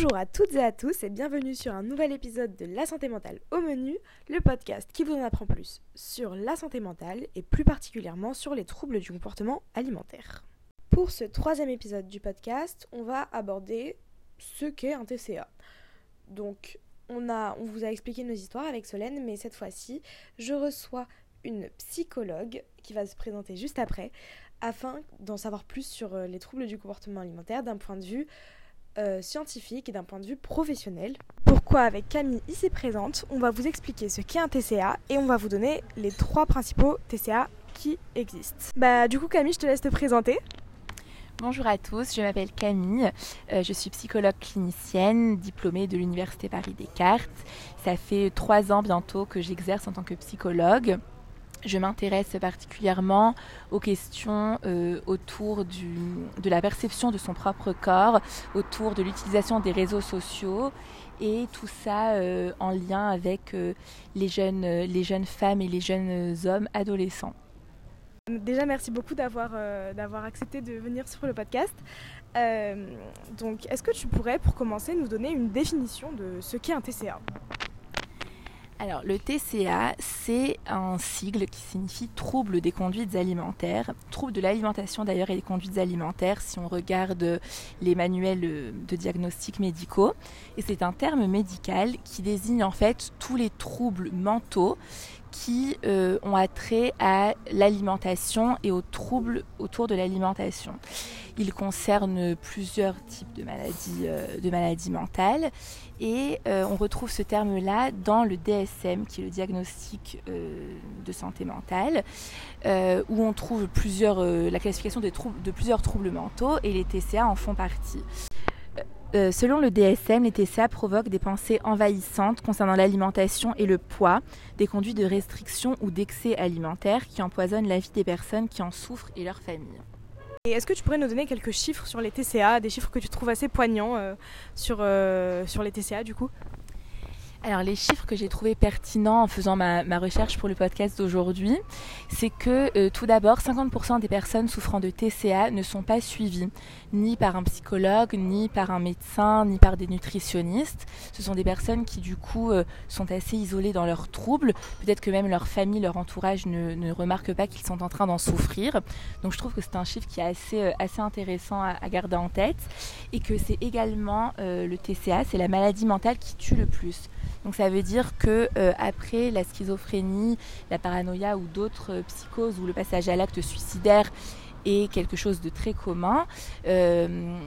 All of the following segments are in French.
Bonjour à toutes et à tous et bienvenue sur un nouvel épisode de La santé mentale au menu, le podcast qui vous en apprend plus sur la santé mentale et plus particulièrement sur les troubles du comportement alimentaire. Pour ce troisième épisode du podcast, on va aborder ce qu'est un TCA. Donc, on, a, on vous a expliqué nos histoires avec Solène, mais cette fois-ci, je reçois une psychologue qui va se présenter juste après, afin d'en savoir plus sur euh, les troubles du comportement alimentaire d'un point de vue euh, scientifique et d'un point de vue professionnel. Pourquoi avec Camille ici présente, on va vous expliquer ce qu'est un TCA et on va vous donner les trois principaux TCA qui existent. Bah du coup Camille, je te laisse te présenter. Bonjour à tous, je m'appelle Camille, euh, je suis psychologue clinicienne, diplômée de l'Université Paris Descartes. Ça fait trois ans bientôt que j'exerce en tant que psychologue. Je m'intéresse particulièrement aux questions euh, autour de la perception de son propre corps, autour de l'utilisation des réseaux sociaux et tout ça euh, en lien avec les, jeunes, les jeunes femmes et les jeunes hommes adolescents. Déjà, merci beaucoup d'avoir euh, accepté de venir sur le podcast. Euh, donc, est-ce que tu pourrais, pour commencer, nous donner une définition de ce qu'est un TCA alors, le TCA, c'est un sigle qui signifie trouble des conduites alimentaires, trouble de l'alimentation d'ailleurs et des conduites alimentaires si on regarde les manuels de diagnostic médicaux. Et c'est un terme médical qui désigne en fait tous les troubles mentaux qui euh, ont attrait à l'alimentation et aux troubles autour de l'alimentation. Il concerne plusieurs types de maladies, euh, de maladies mentales et euh, on retrouve ce terme-là dans le DSM, qui est le diagnostic de santé mentale, où on trouve plusieurs, la classification des troubles, de plusieurs troubles mentaux et les TCA en font partie. Euh, selon le DSM, les TCA provoquent des pensées envahissantes concernant l'alimentation et le poids, des conduites de restriction ou d'excès alimentaire qui empoisonnent la vie des personnes qui en souffrent et leur famille. Et est-ce que tu pourrais nous donner quelques chiffres sur les TCA, des chiffres que tu trouves assez poignants euh, sur, euh, sur les TCA du coup? Alors les chiffres que j'ai trouvé pertinents en faisant ma, recherche pour le podcast d'aujourd'hui, c'est que euh, tout d'abord 50% des personnes souffrant de TCA ne sont pas suivies, ni par un psychologue, ni par un médecin, ni par des nutritionnistes. Ce sont des personnes qui du coup euh, sont assez isolées dans leurs troubles, peut-être que même leur famille, leur entourage ne, ne remarque pas qu'ils sont en train d'en souffrir. Donc je trouve que c'est un chiffre qui est assez, euh, intéressant à, garder en tête et que c'est également le TCA, c'est la maladie mentale qui tue le plus. Donc ça veut dire que euh, après la schizophrénie, la paranoïa ou d'autres euh, psychoses ou le passage à l'acte suicidaire est quelque chose de très commun, euh,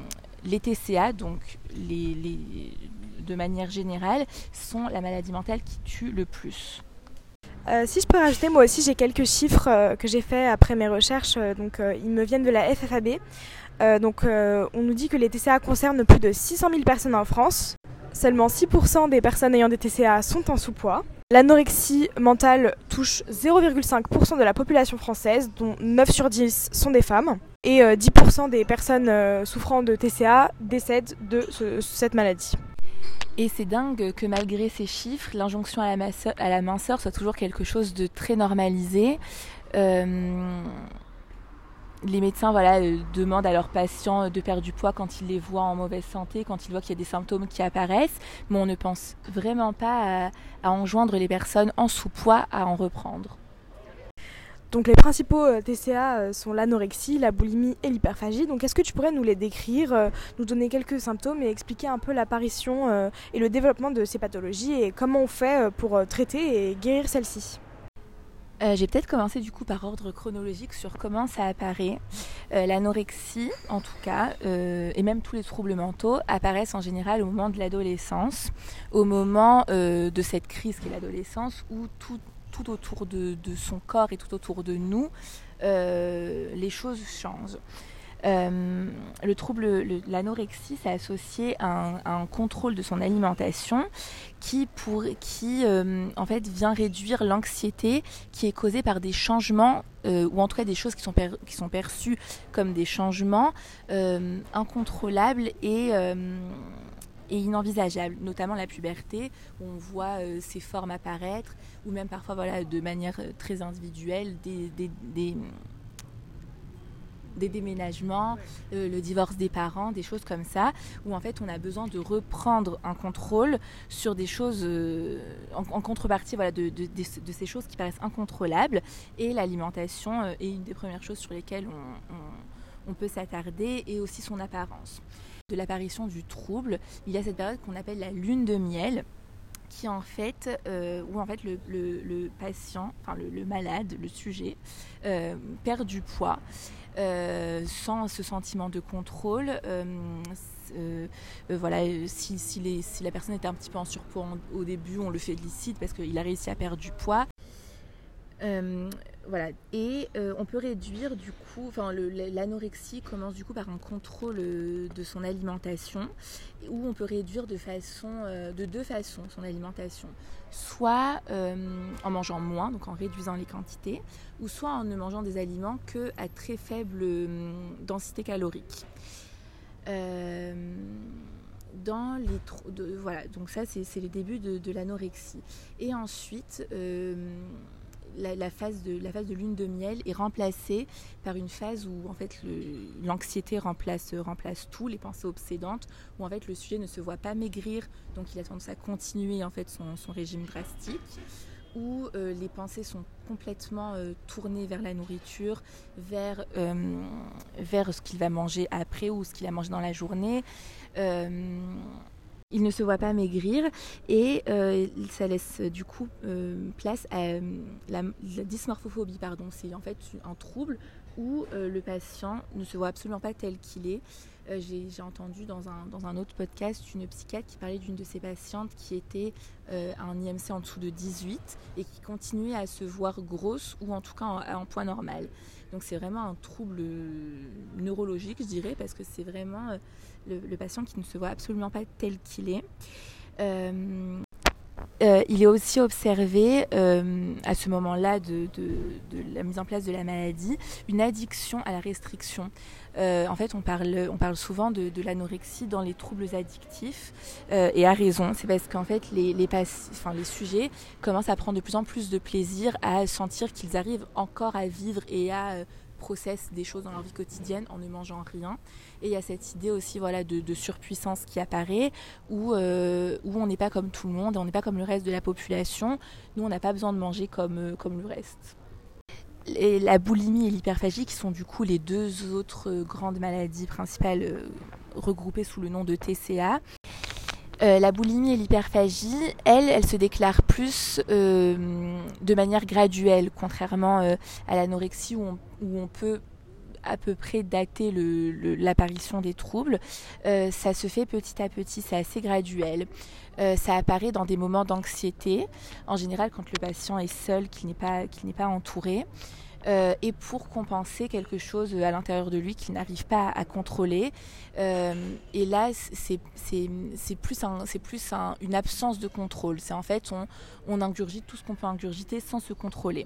les TCA, donc de manière générale, sont la maladie mentale qui tue le plus. si je peux rajouter, moi aussi j'ai quelques chiffres que j'ai fait après mes recherches, donc ils me viennent de la FFAB. donc on nous dit que les TCA concernent plus de 600 000 personnes en France, Seulement 6% des personnes ayant des TCA sont en sous-poids. L'anorexie mentale touche 0,5% de la population française, dont 9 sur 10 sont des femmes. Et 10% euh, des personnes euh, souffrant de TCA décèdent de cette maladie. Et c'est dingue que malgré ces chiffres, l'injonction à, la minceur soit toujours quelque chose de très normalisé. Euh, les médecins voilà, euh, demandent à leurs patients de perdre du poids quand ils les voient en mauvaise santé, quand ils voient qu'il y a des symptômes qui apparaissent, mais on ne pense vraiment pas à, enjoindre les personnes en sous-poids à en reprendre. Donc les principaux euh, TCA euh, sont l'anorexie, la boulimie et l'hyperphagie. Donc est-ce que tu pourrais nous les décrire, nous donner quelques symptômes et expliquer un peu l'apparition et le développement de ces pathologies et comment on fait pour traiter et guérir celles-ci? Euh, j'ai peut-être commencé du coup par ordre chronologique sur comment ça apparaît. Euh, l'anorexie, en tout cas, euh, et même tous les troubles mentaux apparaissent en général au moment de l'adolescence, au moment de cette crise qu'est l'adolescence, où tout, autour de, de, son corps et tout autour de nous, les choses changent. Euh, le trouble, l'anorexie, c'est associé à un, contrôle de son alimentation qui, pour, qui euh, en fait, vient réduire l'anxiété qui est causée par des changements, euh, ou en tout cas des choses qui sont, qui sont perçues comme des changements incontrôlables et et inenvisageables, notamment la puberté, où on voit ces formes apparaître, ou même parfois voilà, de manière très individuelle, des déménagements, euh, le divorce des parents, des choses comme ça, où en fait on a besoin de reprendre un contrôle sur des choses euh, en, contrepartie voilà, de, ces choses qui paraissent incontrôlables. Et l'alimentation est une des premières choses sur lesquelles on, peut s'attarder, et aussi son apparence. De l'apparition du trouble, il y a cette période qu'on appelle la lune de miel qui en fait, euh, où en fait le, patient, enfin le, malade, le sujet, perd du poids euh, sans ce sentiment de contrôle. Euh, euh, voilà, si, la personne était un petit peu en surpoids au début, on le félicite parce qu'il a réussi à perdre du poids. Et on peut réduire du coup, enfin l'anorexie commence du coup par un contrôle de son alimentation, où on peut réduire de façon, de deux façons son alimentation soit euh, en mangeant moins, donc en réduisant les quantités, ou soit en ne mangeant des aliments que à très faible euh, densité calorique. Euh, dans les voilà, donc ça c'est le début de, l'anorexie. Et ensuite, la, phase de, la phase de lune de miel est remplacée par une phase où en fait l'anxiété remplace, remplace tout, les pensées obsédantes, où en fait le sujet ne se voit pas maigrir, donc il a tendance à continuer en fait son, régime drastique où euh, les pensées sont complètement euh, tournées vers la nourriture, vers, euh, vers ce qu'il va manger après ou ce qu'il a mangé dans la journée il ne se voit pas maigrir et euh, ça laisse euh, du coup euh, place à la, dysmorphophobie. Pardon. C'est en fait un trouble où le patient ne se voit absolument pas tel qu'il est. J'ai entendu dans un, dans un, autre podcast une psychiatre qui parlait d'une de ses patientes qui était à un IMC en dessous de 18 et qui continuait à se voir grosse ou en tout cas en, en poids normal. Donc c'est vraiment un trouble neurologique, je dirais, parce que c'est vraiment le, patient qui ne se voit absolument pas tel qu'il est. Euh, euh, il est aussi observé euh, à ce moment-là de, la mise en place de la maladie une addiction à la restriction. en fait, on parle, souvent de, l'anorexie dans les troubles addictifs et à raison. C'est parce qu'en fait, les, les sujets commencent à prendre de plus en plus de plaisir à sentir qu'ils arrivent encore à vivre et à processent des choses dans leur vie quotidienne en ne mangeant rien. Et il y a cette idée aussi voilà, de, surpuissance qui apparaît, où, euh, où on n'est pas comme tout le monde, on n'est pas comme le reste de la population. Nous, on n'a pas besoin de manger comme, euh, comme le reste. Et la boulimie et l'hyperphagie, qui sont du coup les deux autres grandes maladies principales euh, regroupées sous le nom de TCA, euh, la boulimie et l'hyperphagie, elle, elle se déclare plus euh, de manière graduelle, contrairement euh, à l'anorexie où on, peut à peu près dater l'apparition des troubles. ça se fait petit à petit, c'est assez graduel. ça apparaît dans des moments d'anxiété, en général quand le patient est seul, qu'il n'est pas entouré. Euh, et pour compenser quelque chose à l'intérieur de lui qu'il n'arrive pas à, contrôler. Euh, et là, c'est plus, un, plus un, une absence de contrôle. C'est en fait, on, on, ingurgite tout ce qu'on peut ingurgiter sans se contrôler.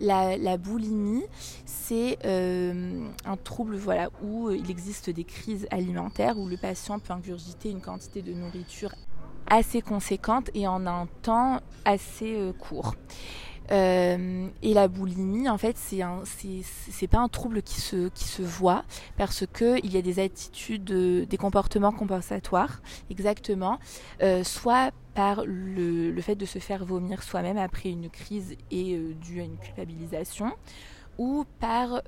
La, la boulimie, c'est euh, un trouble voilà, où il existe des crises alimentaires, où le patient peut ingurgiter une quantité de nourriture assez conséquente et en un temps assez court. Euh, et la boulimie, en fait, c'est un, pas un trouble qui se, voit parce que il y a des attitudes, des comportements compensatoires, exactement, euh, soit par le, fait de se faire vomir soi-même après une crise et euh, dû à une culpabilisation ou par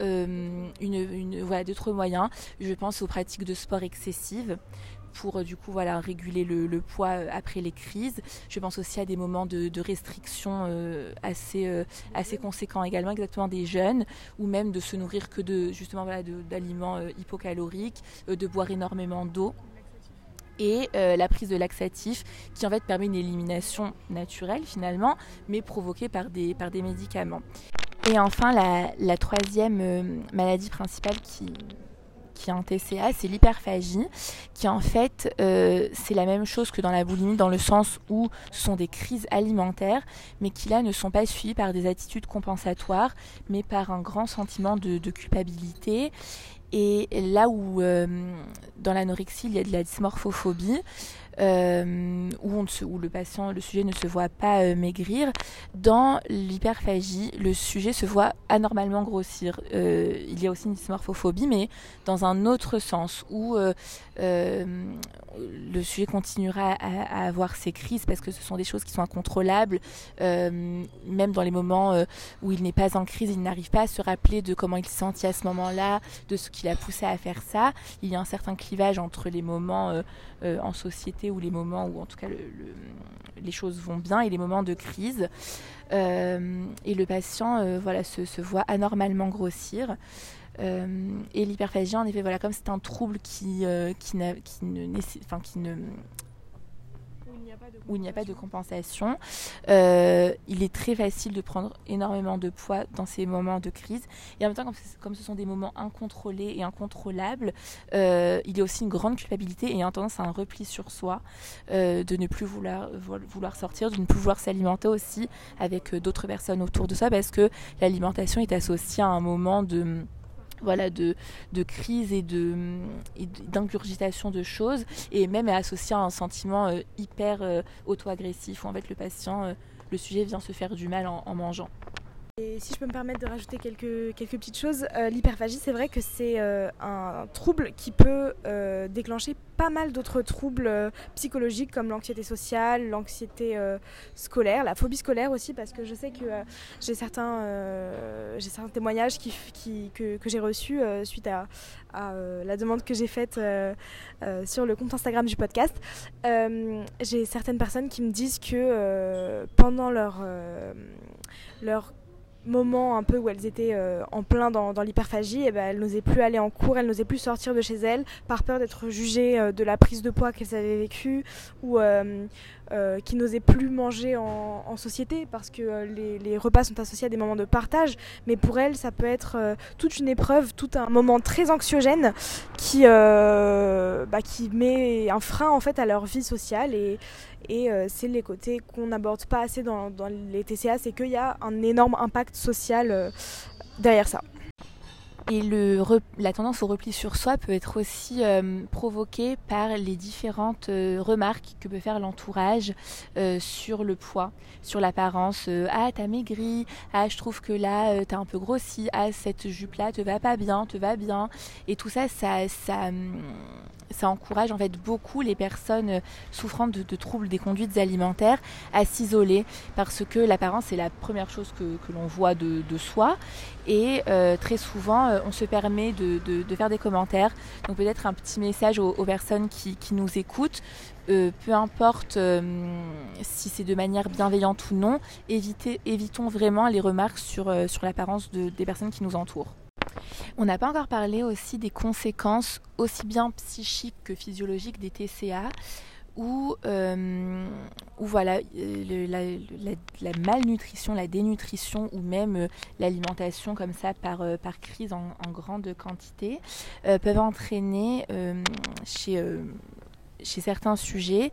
d'autres moyens. Je pense aux pratiques de sport excessives pour euh, du coup voilà réguler le, poids euh, après les crises. Je pense aussi à des moments de, restriction euh, assez assez conséquents également, exactement des jeunes, ou même de se nourrir que de justement voilà d'aliments hypocaloriques, de boire énormément d'eau et la prise de laxatifs qui en fait permet une élimination naturelle finalement mais provoquée par des, par des médicaments. Et enfin la, la troisième maladie principale qui, qui est un TCA, c'est l'hyperphagie, qui en fait, euh, c'est la même chose que dans la boulimie, dans le sens où ce sont des crises alimentaires, mais qui là ne sont pas suivies par des attitudes compensatoires, mais par un grand sentiment de, culpabilité. Et là où euh, dans l'anorexie, il y a de la dysmorphophobie, où, on où le patient, le sujet ne se voit pas maigrir, dans l'hyperphagie, le sujet se voit anormalement grossir. il y a aussi une dysmorphophobie, mais dans un autre sens, où le sujet continuera à, avoir ses crises parce que ce sont des choses qui sont incontrôlables. Euh, même dans les moments euh, où il n'est pas en crise, il n'arrive pas à se rappeler de comment il se sentit à ce moment-là, de ce qui l'a poussé à faire ça. Il y a un certain clivage entre les moments euh, en société ou les moments où en tout cas les choses vont bien et les moments de crise. et le patient voilà, se, voit anormalement grossir. Euh, et l'hyperphagie, en effet, voilà, comme c'est un trouble qui, euh, qui, qui, ne, enfin, qui ne où il n'y a pas de compensation. Euh, il est très facile de prendre énormément de poids dans ces moments de crise. Et en même temps, comme, ce sont des moments incontrôlés et incontrôlables, il y a aussi une grande culpabilité et une tendance à un repli sur soi, de ne plus vouloir, vouloir sortir, de ne plus vouloir s'alimenter aussi avec d'autres personnes autour de soi, parce que l'alimentation est associée à un moment de voilà, de, de crise et d'ingurgitation de choses et même est associé à un sentiment euh, hyper euh, auto-agressif où en fait le patient, euh, le sujet vient se faire du mal en mangeant. Et si je peux me permettre de rajouter quelques, petites choses, euh, l'hyperphagie, c'est vrai que c'est euh, un trouble qui peut euh, déclencher pas mal d'autres troubles psychologiques comme l'anxiété sociale, l'anxiété scolaire, la phobie scolaire aussi, parce que je sais que j'ai certains, témoignages que, j'ai reçus suite à, la demande que j'ai faite sur le compte Instagram du podcast. j'ai certaines personnes qui me disent que pendant leur moment un peu où elles étaient euh, en plein dans, l'hyperphagie, et eh ben, elles n'osaient plus aller en cours, elles n'osaient plus sortir de chez elles par peur d'être jugées euh, de la prise de poids qu'elles avaient vécue ou euh, qui n'osaient plus manger en, société parce que les, repas sont associés à des moments de partage, mais pour elles ça peut être toute une épreuve, tout un moment très anxiogène qui, bah, qui met un frein en fait à leur vie sociale et, et euh, c'est les côtés qu'on n'aborde pas assez dans, les TCA, c'est qu'il y a un énorme impact social euh, derrière ça. Et le, la tendance au repli sur soi peut être aussi euh, provoquée par les différentes remarques que peut faire l'entourage sur le poids, sur l'apparence. ah, t'as maigri. Ah, je trouve que là, t'as un peu grossi. Ah, cette jupe-là te va pas bien, te va bien. Et tout ça, ça, ça, hum, ça encourage en fait beaucoup les personnes euh, souffrant de, troubles des conduites alimentaires à s'isoler parce que l'apparence est la première chose que, l'on voit de, soi et euh, très souvent euh, on se permet de, faire des commentaires. Donc peut-être un petit message aux, personnes qui, nous écoutent. Peu importe si c'est de manière bienveillante ou non évitons vraiment les remarques sur l'apparence des personnes qui nous entourent. On n'a pas encore parlé aussi des conséquences aussi bien psychiques que physiologiques des TCA où, euh, voilà, euh, la, malnutrition, la dénutrition ou même euh, l'alimentation comme ça par, par crise en, grande quantité peuvent entraîner chez, chez certains sujets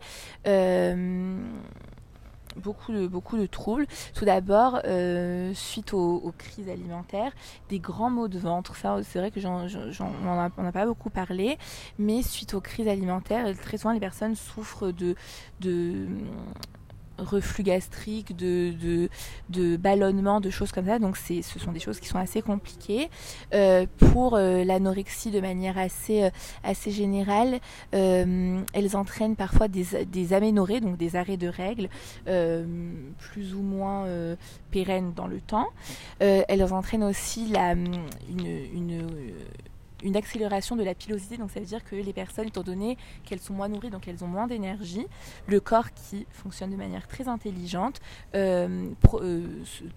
beaucoup de, beaucoup de troubles. Tout d'abord, euh, suite aux, crises alimentaires, des grands maux de ventre. Ça, c'est vrai que j'en, on n'a pas beaucoup parlé, mais suite aux crises alimentaires, très souvent les personnes souffrent de, de reflux gastrique, de, de, de, ballonnement, de choses comme ça. Donc ce sont des choses qui sont assez compliquées. Euh, pour euh, l'anorexie de manière assez, euh, assez générale, elles entraînent parfois des, des donc des arrêts de règles, plus ou moins pérennes dans le temps. elles entraînent aussi la, une une accélération de la pilosité. Donc ça veut dire que les personnes, étant donné qu'elles sont moins nourries, donc elles ont moins d'énergie, le corps qui fonctionne de manière très intelligente euh, euh,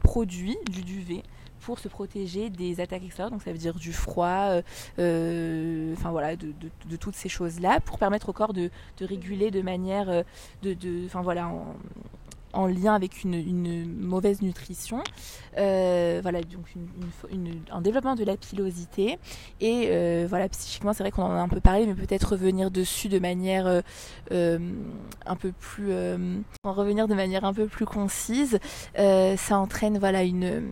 produit du duvet pour se protéger des attaques extérieures, donc ça veut dire du froid, euh, enfin voilà, de, toutes ces choses-là, pour permettre au corps de, réguler de manière, de, enfin voilà, lien avec une, mauvaise nutrition. Euh, voilà, donc un développement de la pilosité. Et euh, voilà, psychiquement, c'est vrai qu'on en a un peu parlé, mais peut-être revenir dessus de manière euh, un peu plus, en revenir de manière un peu plus concise. ça entraîne voilà une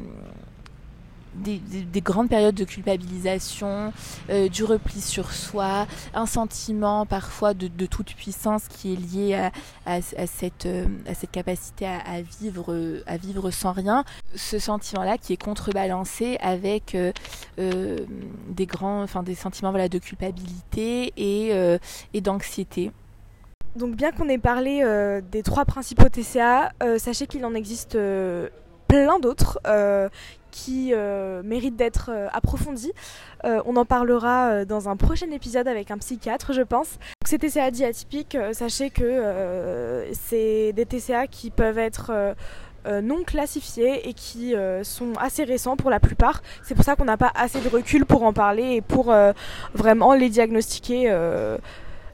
des, grandes périodes de culpabilisation, euh, du repli sur soi, un sentiment parfois de, toute puissance qui est lié à, cette, euh, cette capacité à, vivre, sans rien. Ce sentiment-là qui est contrebalancé avec euh, des grands, enfin des sentiments de culpabilité et d'anxiété. Donc bien qu'on ait parlé des trois principaux TCA, sachez qu'il en existe plein d'autres qui euh, mérite d'être euh, approfondie. Euh, on en parlera dans un prochain épisode avec un psychiatre, je pense. Ces TCA dits atypiques, sachez que c'est des TCA qui peuvent être non classifiés et qui sont assez récents pour la plupart. C'est pour ça qu'on n'a pas assez de recul pour en parler et pour vraiment les diagnostiquer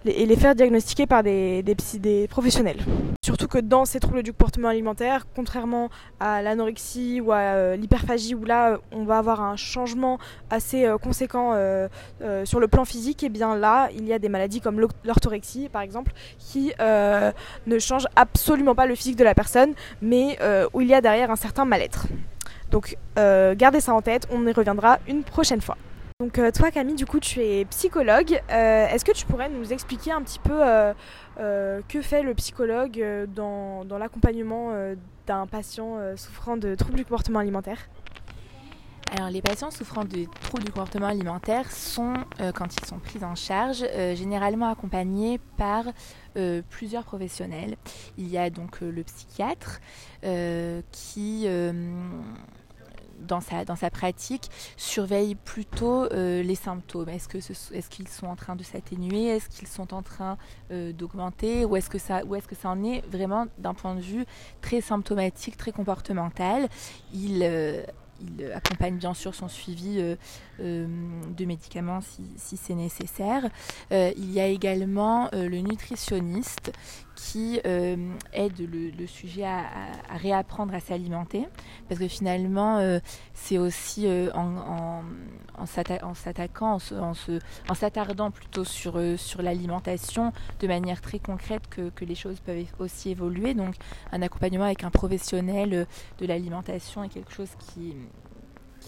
et les faire diagnostiquer par des, professionnels. Surtout que dans ces troubles du comportement alimentaire, contrairement à l'anorexie ou à euh, l'hyperphagie, où là on va avoir un changement assez euh, conséquent euh, sur le plan physique, et eh bien là il y a des maladies comme l'orthorexie par exemple, qui ne changent absolument pas le physique de la personne, mais où il y a derrière un certain mal-être. Donc gardez ça en tête, on y reviendra une prochaine fois. Donc euh, toi Camille, du coup tu es psychologue. Euh, est-ce que tu pourrais nous expliquer un petit peu euh, que fait le psychologue dans, l'accompagnement d'un patient souffrant de troubles du comportement alimentaire? Alors les patients souffrant de troubles du comportement alimentaire sont, quand ils sont pris en charge, généralement accompagnés par plusieurs professionnels. Il y a donc le psychiatre qui dans sa, dans sa pratique, surveille plutôt euh, les symptômes. Est-ce qu'ils est sont en train de s'atténuer? Est-ce qu'ils sont en train euh, d'augmenter? Ou est-ce que, ça, est que ça en est vraiment d'un point de vue très symptomatique, très comportemental? Il euh, accompagne bien sûr son suivi de médicaments si, c'est nécessaire. Il y a également le nutritionniste qui aide le, sujet à, réapprendre à s'alimenter, parce que finalement, c'est aussi en, en, s'attaquant, en, s'attardant plutôt sur, sur l'alimentation de manière très concrète que, que, les choses peuvent aussi évoluer. Donc un accompagnement avec un professionnel de l'alimentation est quelque chose qui,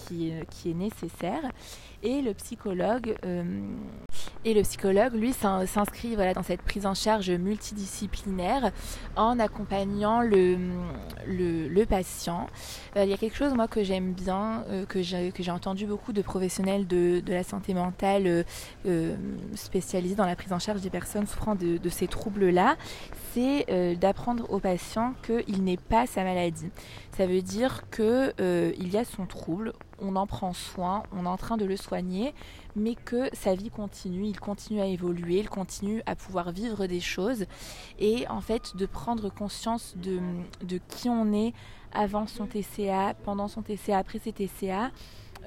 qui est nécessaire. Et le psychologue, euh, et le psychologue lui, s'inscrit dans cette prise en charge multidisciplinaire en accompagnant le, patient. Euh, il y a quelque chose, moi, que j'aime bien, euh, que j'ai entendu beaucoup de professionnels de, la santé mentale spécialisés dans la prise en charge des personnes souffrant de ces troubles-là, c'est d'apprendre au patient qu'il n'est pas sa maladie. Ça veut dire qu'il y a son trouble, on en prend soin, on est en train de le soigner, mais que sa vie continue, il continue à évoluer, il continue à pouvoir vivre des choses et en fait de prendre conscience de, qui on est avant son TCA, pendant son TCA, après ses TCA.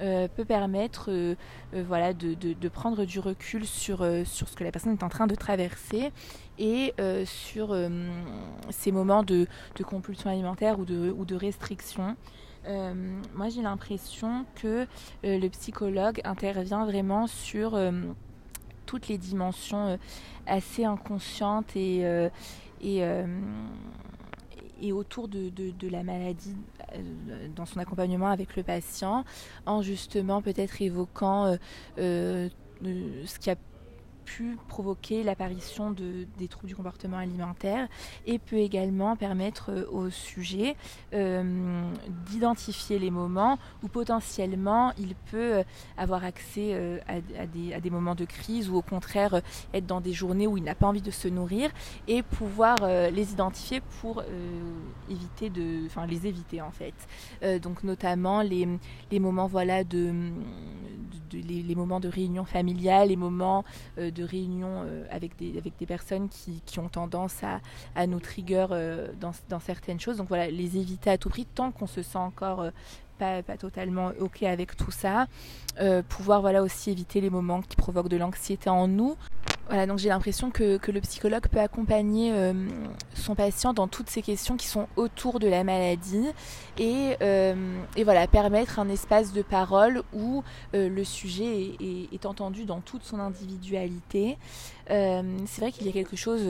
Euh, peut permettre euh, euh, voilà, de, prendre du recul sur, ce que la personne est en train de traverser et sur ces moments de, compulsion alimentaire ou ou de restriction. Euh, moi j'ai l'impression que euh, le psychologue intervient vraiment sur euh, toutes les dimensions assez inconscientes et, et, et autour de, de, la maladie dans son accompagnement avec le patient, en justement peut-être évoquant ce qui a pu provoquer l'apparition de, des troubles du comportement alimentaire et peut également permettre euh, au sujet euh, d'identifier les moments où potentiellement il peut euh, avoir accès à, des, à, des, moments de crise ou au contraire être dans des journées où il n'a pas envie de se nourrir et pouvoir les identifier pour éviter de, enfin les éviter en fait. donc notamment les, les moments voilà de, les, les, moments de réunion familiale, les moments réunion euh, avec, des, avec des personnes qui, ont tendance à, à nous trigger euh, dans, dans, certaines choses. Donc voilà, les éviter à tout prix tant qu'on se sent encore euh, pas, pas, totalement OK avec tout ça. pouvoir voilà, aussi éviter les moments qui provoquent de l'anxiété en nous. Voilà, donc j'ai l'impression que, que, le psychologue peut accompagner son patient dans toutes ces questions qui sont autour de la maladie et, et voilà, permettre un espace de parole où le sujet est, entendu dans toute son individualité. c'est vrai qu'il y a quelque chose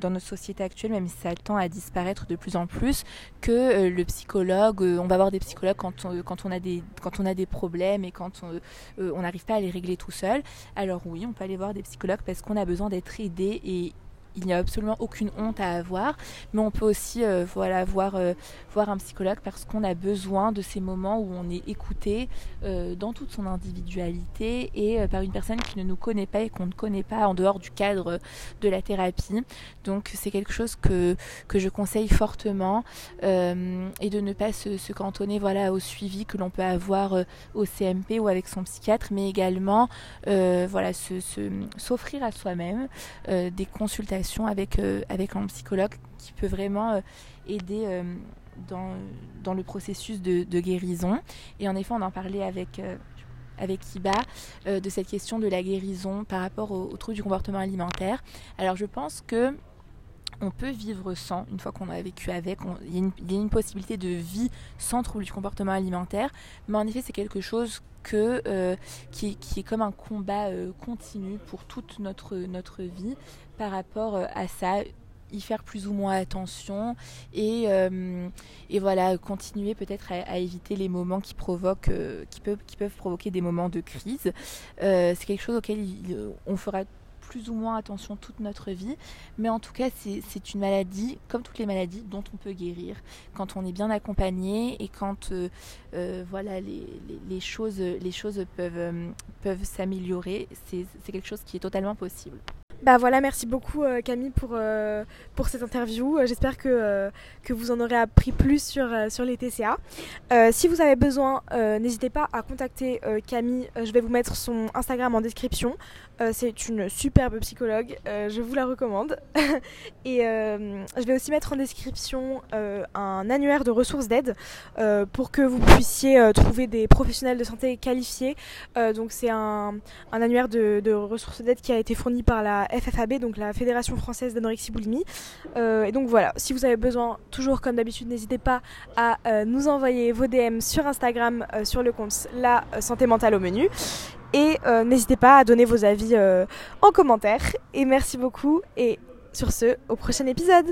dans notre société actuelle, même si ça tend à disparaître de plus en plus, que le psychologue, on va voir des psychologues quand on, quand on, a, des, quand on a des problèmes et quand on n'arrive pas à les régler tout seul. Alors oui, on peut aller voir des psychologues parce qu'on a besoin d'être aidé et il n'y a absolument aucune honte à avoir, mais on peut aussi euh, voilà, voir, euh, voir un psychologue parce qu'on a besoin de ces moments où on est écouté euh, dans toute son individualité et par une personne qui ne nous connaît pas et qu'on ne connaît pas en dehors du cadre de la thérapie. Donc c'est quelque chose que, que je conseille fortement et de ne pas se, cantonner voilà, au suivi que l'on peut avoir au CMP ou avec son psychiatre, mais également voilà, s'offrir à soi-même des consultations avec, euh, avec un psychologue qui peut vraiment euh, aider euh, dans, dans, le processus de, guérison. Et en effet, on en parlait avec avec Iba de cette question de la guérison par rapport au, trouble du comportement alimentaire. Alors je pense que on peut vivre sans, une fois qu'on a vécu avec, il y, a une possibilité de vie sans trouble du comportement alimentaire, mais en effet c'est quelque chose que, qui, est comme un combat continu pour toute notre, notre vie par rapport euh, à ça y faire plus ou moins attention et, euh, voilà continuer peut-être à, éviter les moments qui provoquent euh, qui peuvent provoquer des moments de crise. C'est quelque chose auquel on fera plus ou moins attention toute notre vie. Mais en tout cas c'est une maladie comme toutes les maladies dont on peut guérir quand on est bien accompagné et quand voilà les, choses les choses peuvent peuvent s'améliorer. C'est quelque chose qui est totalement possible bah voilà, merci beaucoup euh, Camille pour, euh, pour cette interview. Euh, j'espère que, que vous en aurez appris plus sur, sur les TCA. si vous avez besoin, n'hésitez pas à contacter Camille. je vais vous mettre son Instagram en description. C'est une superbe psychologue, je vous la recommande. Et je vais aussi mettre en description un annuaire de ressources d'aide pour que vous puissiez trouver des professionnels de santé qualifiés. donc c'est un, un, annuaire de, de ressources d'aide qui a été fourni par la FFAB, donc la Fédération française d'anorexie boulimie. Euh, et donc voilà, si vous avez besoin, toujours comme d'habitude, n'hésitez pas à euh, nous envoyer vos DM sur Instagram euh, sur le compte La Santé Mentale au menu. Et n'hésitez pas à donner vos avis en commentaire. Et merci beaucoup. Et sur ce, au prochain épisode.